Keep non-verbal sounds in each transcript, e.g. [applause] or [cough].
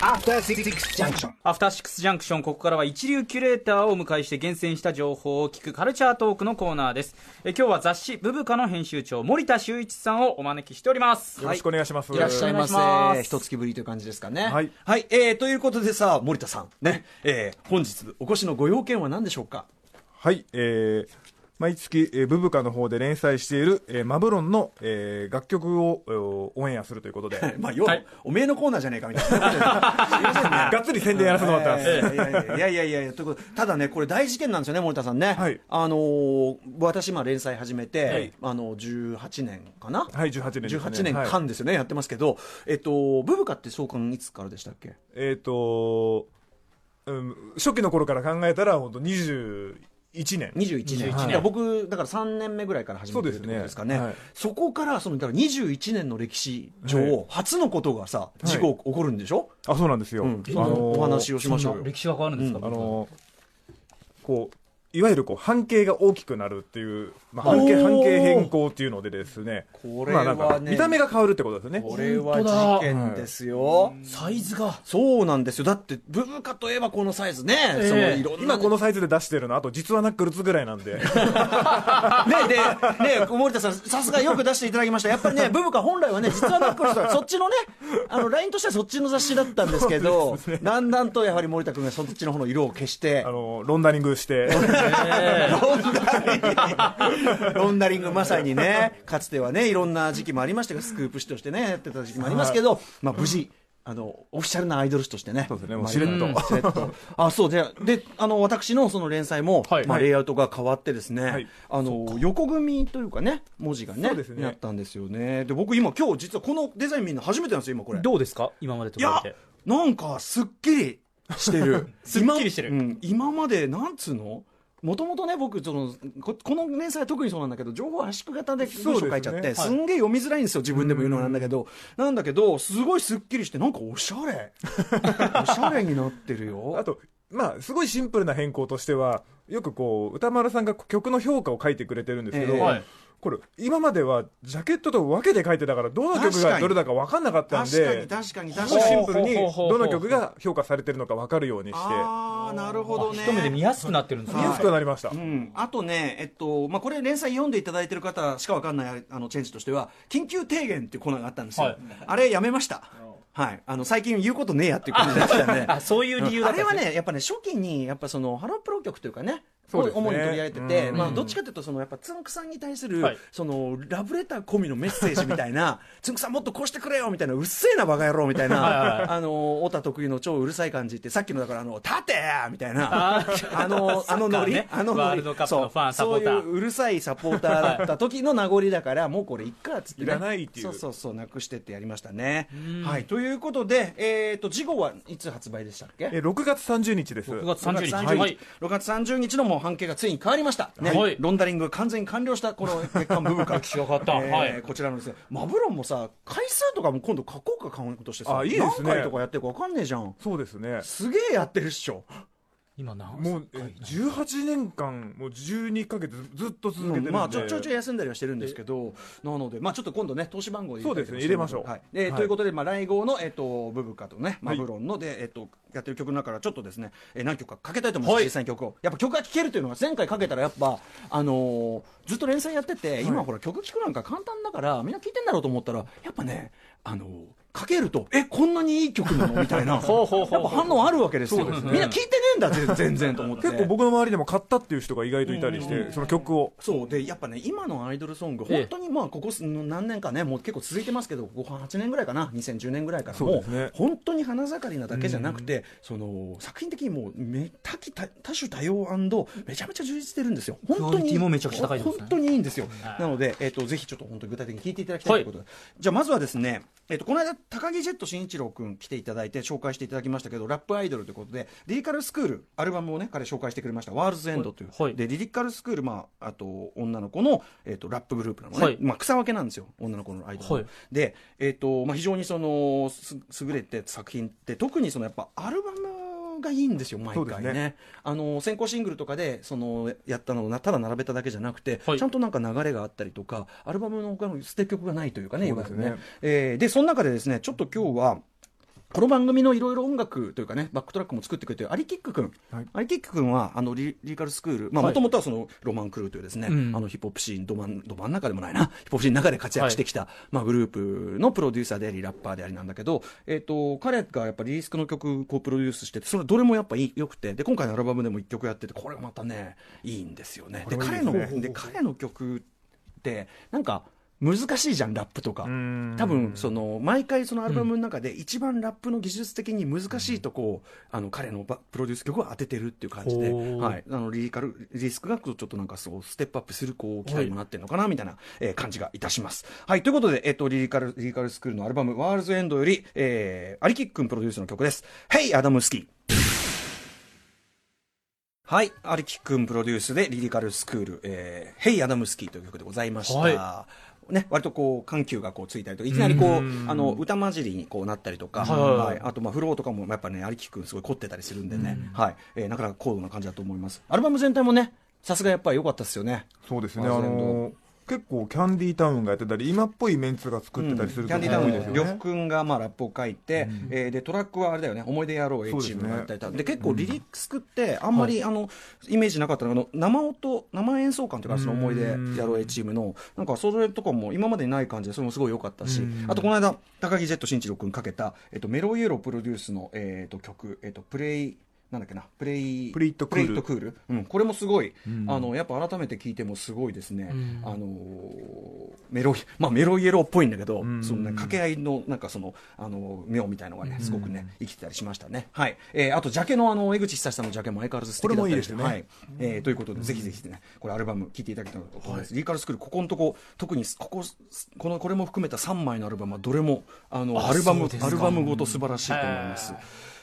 アフターシックスジャンクションアフターシックスジャンクション、ここからは一流キュレーターをお迎えして厳選した情報を聞くカルチャートークのコーナーです。え今日は雑誌ブブカの編集長、森田修一さんをお招きしております。よろしくお願いします。いらっしゃいまお願いしませ。す一月ぶりという感じですかね。はいはい。えー、ということでさ、森田さん、ね、えー、本日お越しのご用件は何でしょうか？はい、えー、毎月、えー、ブブカの方で連載している、えー、マブロンの、えー、楽曲を、えーオンエアするということで、[laughs] まあ、要は、はいおめえのコーナーじゃねえかみたいな。[laughs] [laughs] がっつり宣伝やらせてもらってます。いやいやいやいやということでただね、これ大事件なんですよね、森田さんね。はいあのー私、今連載始めて、はいあの、18年かな？はい、18年ね。18年はい間ですよね、やってますけど、えっと、ブブカって創刊いつからでしたっけ？えっ、と、うん、初期の頃から考えたら、本当21年。21年、はい僕、だから3年目ぐらいから始めてるってことですかね、ね。はい。こからそのだから21年の歴史上、はい。初のことがさ、事故起こるんでしょ、あ、そうなんですよ。うん。あのーお話をしましょうよ。歴史が変わるんですか、あのーこう、いわゆるこう半径が大きくなるっていう、まあ、半径半径変更っていうのでですね、これはねまあ見た目が変わるってことですよね。これは事件ですよ。サイズが。そうなんですよ。だって、ブブカといえばこのサイズね。そのいろんな今このサイズで出してるの、あと実はナックルズぐらいなんで。[laughs] ねで、ね森田さん、さすがよく出していただきました。やっぱりね、[laughs] ブブカ本来はね、実はナックルズはそっちのね、あの、ラインとしてはそっちの雑誌だったんですけど、だんだんとやはり森田君がそっちの方の色を消してあ、の、ロンダリングして、[laughs] ロンダリング、[laughs] ロンダリングまさにね、かつてはね、いろんな時期もありましたが、スクープ誌としてね、やってた時期もありますけど、まあ無事、あの、オフィシャルなアイドル誌としてね。そうですねしれっと。あ、そう、で、で、あの、私のその連載も、はいまあレイアウトが変わってですね、はいあの、横組みというかね、文字がね、ねなったんですよね。で、僕今、今日実はこのデザイン見るの初めてなんですよ、今これ。どうですか？今までと比べて。、なんか、すっきりしてる。[laughs] すっきりしてる今うん今まで、なんつうの？もともとね、僕そのこ、この連載は特にそうなんだけど、情報圧縮型で文章書いちゃって、す,、そうですねんげえ読みづらいんですよ、自分でも言うのなんだけど、なんだけど、すごいすっきりして、なんかおしゃれ。[laughs] おしゃれになってるよ。あと、まあ、すごいシンプルな変更としては、よくこう、歌丸さんが曲の評価を書いてくれてるんですけど、ええ。はいこれ、今まではジャケットと分けて書いてたから、どの曲がどれだか分かんなかったん確かに、で、確かに、すごい確かに。シンプルに、どの曲が評価されてるのか分かるようにして、あー、なるほどね。一目で見やすくなってるんですね。見やすくなりました。うん、あとね、えっとまあ、これ、連載読んでいただいてる方しかわかんないあのチェンジとしては、緊急提言っていうコーナーがあったんですよ、はい。あれ、やめました、はい、あの最近言うことねえやっていう感じでしたんで、[laughs] あ、そういう理由だあれはったんですね。ね、やっぱね、初期に、やっぱそのハロープロ曲というかね、主に取り上げてて、うん。まあ、どっちかというと、そのやっぱつんくさんに対する、はい。そのラブレター込みのメッセージみたいな、[laughs] つんくさんもっとこうしてくれよみたいな、うっせえな、バカ野郎みたいな、あの太田得意の超うるさい感じって、さっきのだから、あの立てみたいな、[laughs] あの、あのノリ、サッあのノールドカップのファンそうサポーター。そういううるさいサポーターだった時の名残だから、もうこれいっかっつって、ね、いらないっていう。そうそうそう、なくしてってやりましたね。はい、ということで、えっ、と、次号はいつ発売でしたっけ？え6月30日です。6月30日。6月30日,、はい。6月30日のもう半径がついに変わりました、ねはい。ロンダリングが完全に完了したこの月間部分から歴史が変わったえーはいこちらのですね。マブロンもさ回数とかも今度書こうかカウントしてさあいいですね。何回とかやってるか分かんねえじゃん。そうですね。すげえやってるっしょ今何もう、え18年間、もう12ヶ月ずっと続けてるんで。まあちょちょいちょい休んだりはしてるんですけどなのでまあちょっと今度ね投資番号そうですね入れましょう。はい。ではい。ということでまあ来号のえっとブブカとねマブロンのでえっとやってる曲の中からちょっとですねえー何曲かかけたいと思います実際に曲を。やっぱ曲が聴けるというのが前回かけたらやっぱあのーずっと連載やってて今ほら曲聴くなんか簡単だからみんな聴いてんだろうと思ったらやっぱねあのーかけるとえこんなにいい曲なの？みたいな。[laughs] やっほうほうほう。ぱ反応あるわけですよ。すね。みんな聴いてねえんだ全全然と思って。結構僕の周りでも買ったっていう人が意外といたりして、その曲を。そう。でやっぱね今のアイドルソングええ。本当にまあここす何年かねもう結構続いてますけどここ8年ぐらいかな？2010年ぐらいからもうね。本当に花盛りなだけじゃなくてその作品的にもうめ多岐多多種多様めちゃめちゃ充実してるんですよ。本当にね。本当にいいんですよ。はいなので、えっとぜひちょっと本当に具体的に聞いていただきたいということで、じゃあまずはですね、えっとこの間高木ジェット慎一郎君来ていただいて紹介していただきましたけどラップアイドルということでリリカルスクールアルバムをね彼紹介してくれました。ワールズエンドという、はい。でリリカルスクール、まあ、あと女の子の、えっとラップグループなのね、はい。まあ、草分けなんですよ女の子のアイドルの、はい。で、えっとまあ、非常にそのす優れて作品って特にそのやっぱアルバムがいいんですよ毎回ね。ね。あの先行シングルとかでそのやったのをなただ並べただけじゃなくて、はい。ちゃんとなんか流れがあったりとかアルバムの他の捨て曲がないというかねそうですね。えーでその中でですねちょっと今日はこの番組のいろいろ音楽というかね、バックトラックも作ってくれてるアリキック君、はい。アリキック君は、あの lyrical school、もともとはその ROMANCREW というですね、うん。あのヒップホップシーンど真ん、ど真ん中でもないな、ヒップホップシーンの中で活躍してきた、まあ、グループのプロデューサーであり、ラッパーでありなんだけど、えっ、と、彼がやっぱりリリースの曲、こうプロデュースしてて、それどれもやっぱいい良くて、で、今回のアルバムでも一曲やってて、これがまたね、いいんですよね。で、彼の、で、彼の曲って、なんか、難しいじゃん、ラップとか。ん。多分その毎回そのアルバムの中で一番ラップの技術的に難しいとこを、あの彼のバプロデュース曲を当ててるっていう感じで、はい、あのリリカルリスクがちょっとなんかそうステップアップするこう機会にもなってるのかなみたいな、えー感じがいたします。はい。ということで、えっとリリカルリリカルスクールのアルバム「ワールズエンドより、えー、アリキックンプロデュースの曲です。Hey アダムスキーはい、アリキックンプロデュースでリリカルスクール、えー、ヘイアダムスキーという曲でございました。はね、割とこう緩急がこうついたりとかいきなりこううん。あの歌混じりにこうなったりとか、はいはいあとまあフローとかもやっぱねアリキックンすごい凝ってたりするんでね、はい。えーなかなか高度な感じだと思います。アルバム全体もねさすがやっぱり良かったですよね。そうですね、あワー結構キャンディータウンがやってたり今っぽいメンツが作ってたりするキャンディータウン多いですよね。呂布君がまあラップを書いて、えーでトラックはあれだよね。思い出やろう A チームがやったりとか。で,、結構リリックスってあんまり、あのイメージなかったのがあの生音生演奏感というかその思い出やろう A チームの。なんかそれとかも今までにない感じでそれもすごい良かったし。あとこの間高木ジェット新一郎君かけた、えっと、メロイエロープロデュースの、えっと曲、えっと、プレイなんだっけなプレイプレイットクール。プレイットクール、うん、これもすごい、あのやっぱ改めて聞いてもすごいですね、ん。あのーメロイまあメロイエローっぽいんだけど、そのね掛け合いのなんかそのあの妙みたいのがねすごくね生きてたりしましたね。はい、えーあとジャケのあの江口久志さんのジャケも相変わらず素敵だったりしてこれもいいはい。えーということでぜひぜひねこれアルバム聴いていただきたいと思います、リーカルスクールここのとこ特にこここのこれも含めた3枚のアルバムはどれもあのあアルバムアルバムごと素晴らしいと思います。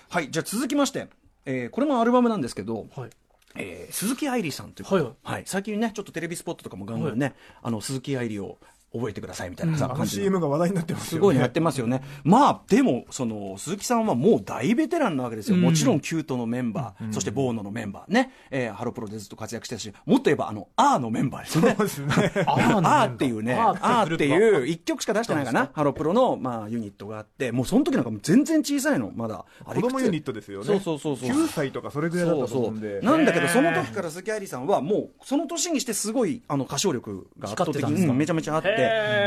はい。じゃあ続きまして、えーこれもアルバムなんですけど、はい。えー鈴木愛理さんという、はいはい、最近ねちょっとテレビスポットとかもガンガンね、あの鈴木愛理を覚えてくださいみたいなさ、あの感じの。CM が話題になってますよね。すごいってますよね。まあ、でも、その、鈴木さんはもう大ベテランなわけですよ。もちろん、キュートのメンバー、そして、ボーノのメンバー。ね、えーハロプロでずっと活躍してたし、もっと言えば、あの、アーのメンバーですよね。そうですね。[laughs] アーっていうね、アアーっていう一曲しか出してないかな、ハロプロの、まあ、ユニットがあって、もうその時なんかもう全然小さいの、まだ。あれ子供ユニットですよね。そうそうそうそう。9歳とかそれぐらいだったと思うんで。なんだけど、その時から鈴木愛理さんは、もう、その年にしてすごい、あの、歌唱力が圧倒的にうんめちゃめちゃあって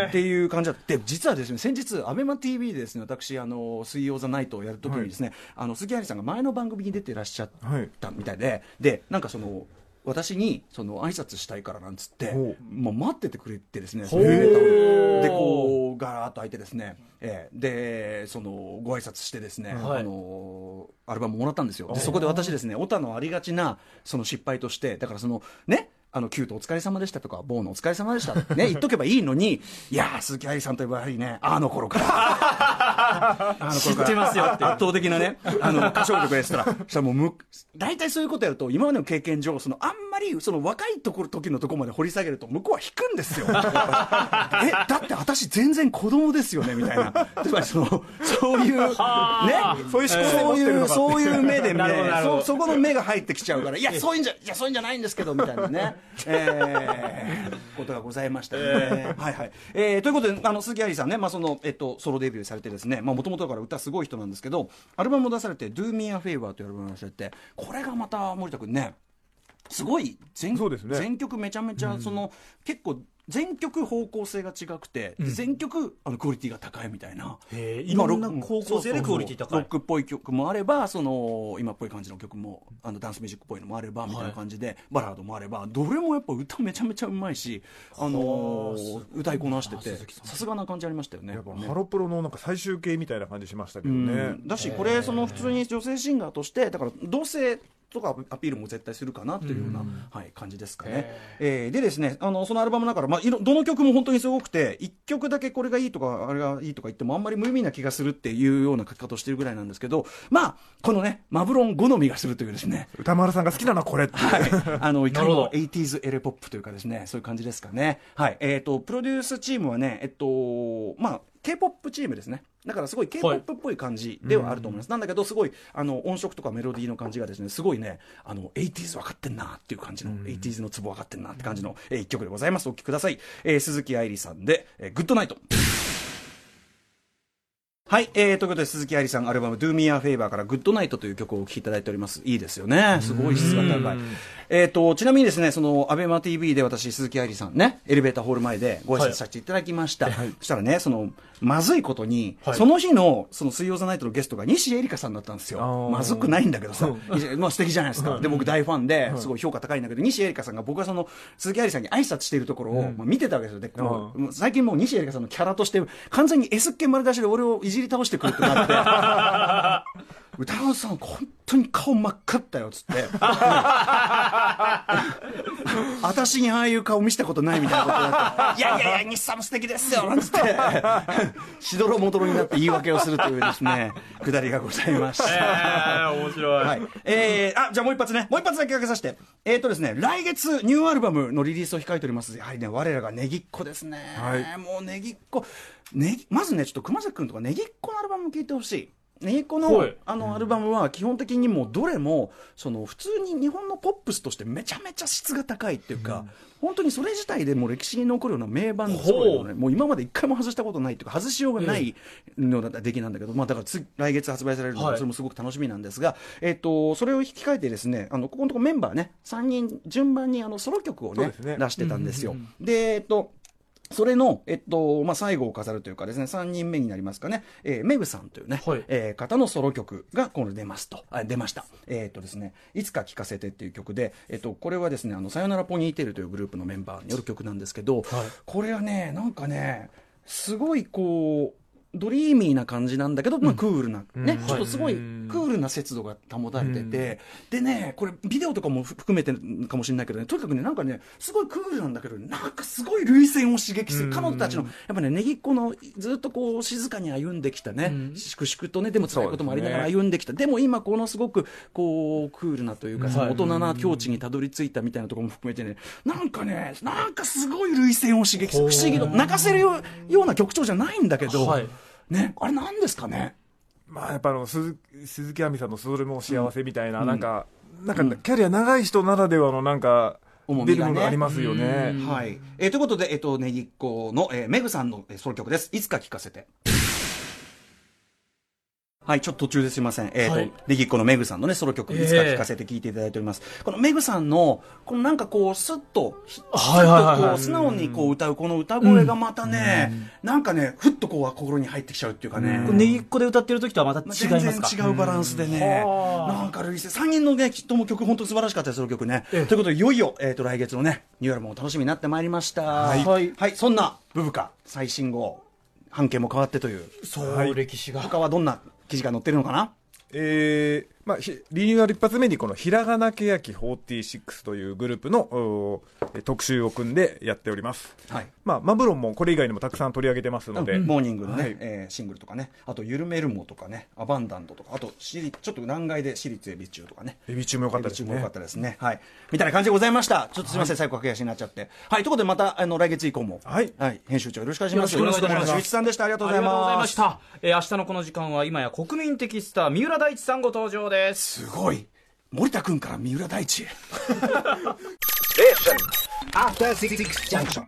っていう感じだって、実はですね、先日、アベマ TV でですね、私、あの、水曜ザナイトをやる時にですね、あの、鈴木愛理さんが前の番組に出てらっしゃっはい。たみたいで、で、なんかその、私にその挨拶したいからなんつってほもう待っててくれてですねでこうガーッと開いてですね、ええ。でそのご挨拶してですね、はい。あのアルバムもらったんですよ。でそこで私ですねオタのありがちなその失敗としてだからそのねあのキュートお疲れ様でしたとかボーノお疲れ様でした。ね [laughs] 言っとけばいいのにいやー鈴木愛理さんといえばやはりねあの頃から。あの頃から知ってますよって。圧倒的なねあの歌唱力ですから。そしたらもうむ大体そういうことやると今までの経験上そのあんまりその若いところ時のところまで掘り下げると向こうは引くんですよ。[laughs] えだって私全然子供ですよねみたいな。[laughs] つまりそのそういうねそういう思考でそういうそういう目で見なるほどなるほど。そそこの目が入ってきちゃうからいやそういうんじゃいやそういうんじゃないんですけどみたいなね、えーことがございましたね、はいはい、えーということであの鈴木愛理さんね、まあそのえっと、ソロデビューされてですねもともとだから歌すごい人なんですけどアルバムも出されて「Do Me a Favor」というアルバムを出されてこれがまた森田君ねすごい全そうですね。全曲めちゃめちゃその、結構全曲方向性が違くて、全曲あのクオリティが高いみたいな、今いろんなロック方向性でクオリティ高い。ロックっぽい曲もあればその今っぽい感じの曲もあのダンスミュージックっぽいのもあればみたいな感じで、バラードもあればどれもやっぱ歌めちゃめちゃうまいし、あのー歌いこなしててさすがな感じありましたよねやっぱね。ハロプロのなんか最終形みたいな感じしましたけどうねん。だしこれその普通に女性シンガーとしてだから同性とかアピールも絶対するかなというような、はい、感じですかね、えーでですねあのそのアルバムの中から、まあ、いろどの曲も本当にすごくて1曲だけこれがいいとかあれがいいとか言ってもあんまり無意味な気がするっていうような書き方をしてるぐらいなんですけどまあこのねマブロン好みがするというですね。歌丸さんが好きなのはこれっていう。はい、あのいかにもなるほど。80s エレポップというかですねそういう感じですかね。はい。えっ、とプロデュースチームはねえっとまあ K-POP チームですね。だからすごい K-POP っぽい感じではあると思います、なんだけどすごいあの音色とかメロディーの感じがですねすごいねあの 80s 分かってんなっていう感じの、80s のツボ分かってんなって感じの、えー一曲でございます。お聴きください、えー鈴木愛理さんで、えーグッドナイトはい、えー、ということで鈴木愛理さんアルバム「Do Me a Favor」から「グッドナイトという曲をお聴きいただいております。いいですよね。すごい質が高い。えー、とちなみにですねそのアベマ t v で私鈴木愛理さんねエレベーターホール前でご挨拶させていただきました、そしたらねそのまずいことに、はい。その日のその水曜ザナイトのゲストが西エリカさんだったんですよ。まずくないんだけどさ、まあ素敵じゃないですか。で僕大ファンですごい評価高いんだけど西エリカさんが僕がその鈴木愛理さんに挨拶しているところを、まあ、見てたわけですよ。で最近もう西エリカさんのキャラとして完全に S っ気丸出しで俺をいじり倒してくるってなって [laughs] 歌川さん本当に顔真っ赤ったよっつって [laughs] 私にああいう顔見せたことないみたいなことになっていやいやいや日産も素敵ですよなんつって [laughs] しどろもどろになって言い訳をするというですねくだりがございましたえー、面白い。はい。えー、あ、じゃあもう一発ね。もう一発だけかけさせて。えっ、とですね、来月ニューアルバムのリリースを控えております。やはりね、我らがネギっ子ですね。はいもうネギっ子。ネギ、まずね、ちょっと熊崎くんとかネギっ子のアルバム聴いてほしい。ネギっ子の、はい。あのアルバムは基本的にもうどれもその普通に日本のポップスとしてめちゃめちゃ質が高いっていうか、本当にそれ自体でもう歴史に残るような名盤ほう揃いのね。もう今まで一回も外したことないっていうか外しようがないのだ出来なんだけど、まあ、だから次来月発売されるので、はい。それもすごく楽しみなんですが、えっとそれを引き換えてですねあのここのところメンバーね3人順番にあのソロ曲をね出してたんですよ。でえっとそれの、えっとまあ、最後を飾るというかですね3人目になりますかね、えーメグさんというね、はい。えー方のソロ曲がこの出ますと。あ出ました、えーっとですね、いつか聴かせてっていう曲で、えっとこれはですねあのさよならポニーテールというグループのメンバーによる曲なんですけど、これはねなんかねすごいこうドリーミーな感じなんだけど、まあ、クールな、ね、ちょっとすごいクールな節度が保たれてて、でね、これ、ビデオとかも含めてかもしれないけどね、とにかくね、なんかね、すごいクールなんだけど、なんかすごい涙腺を刺激する、彼女たちの、やっぱね、ネギっ子のずっとこう、静かに歩んできたね、粛々とね、でも辛いこともありながら歩んできた、でも今、このすごくこう、クールなというか、その大人な境地にたどり着いたみたいなところも含めてね、なんかね、なんかすごい涙腺を刺激する、不思議と、泣かせるようような曲調じゃないんだけど、はいね、あれなんですかね？まあ、やっぱあの鈴鈴木亜美さんのそれも幸せみたいな、なんか、なんか、キャリア長い人ならではのなんか、重みがありますよね。はい。えーということで、えっ、と、ネギっ子の、えーメグさんのえーソロ曲です。いつか聴かせて。はい、ちょっと途中ですいません。えっ、と、はいネギっ子のメグさんのね、ソロ曲、いつか聴かせて聴いていただいております。このメグさんの、このなんかこう、スッと、ひはいはいはい素直にこう歌う、この歌声がまたね、なんかね、ふっとこう、心に入ってきちゃうっていうかね。これネギっ子で歌ってる時とはまた違い全ますか？然違うバランスでね、はあなんかルイス、3人のね、とも曲、本当に素晴らしかったです、その曲ね。ということで、いよいよ、えっ、と、来月のね、ニューアルバムも楽しみになってまいりました。はいはいはい、そんな、ブブカ、最新号、半径も変わってという、そう、歴史が。他はどんな記事が載ってるのかな？えーまあ、ひリニューアル一発目にこのひらがなけやき46というグループの特集を組んでやっております。はい。まあ、マブロンもこれ以外にもたくさん取り上げてますので、モーニングのね、はいえーシングルとかね、あと、ゆるめるもとかね、アバンダントとか、あと、ちょっと難解で私立エビ中とかね。エビ中も良かったですねエビ中も良かっ。たですね。はい。みたいな感じでございました。ちょっとすみません、最後駆け足になっちゃって。はい。ということで、また、あの、来月以降も、はい編集長よろしくお願いします。よろしくお願いしますさんでした。ありがとうございありがとうございま。した。えー明日のこの時間は今や国民的スター、三浦大知さんご登場です。す。ごい。森田君から三浦大知へ「」「アフター66ジャンクション」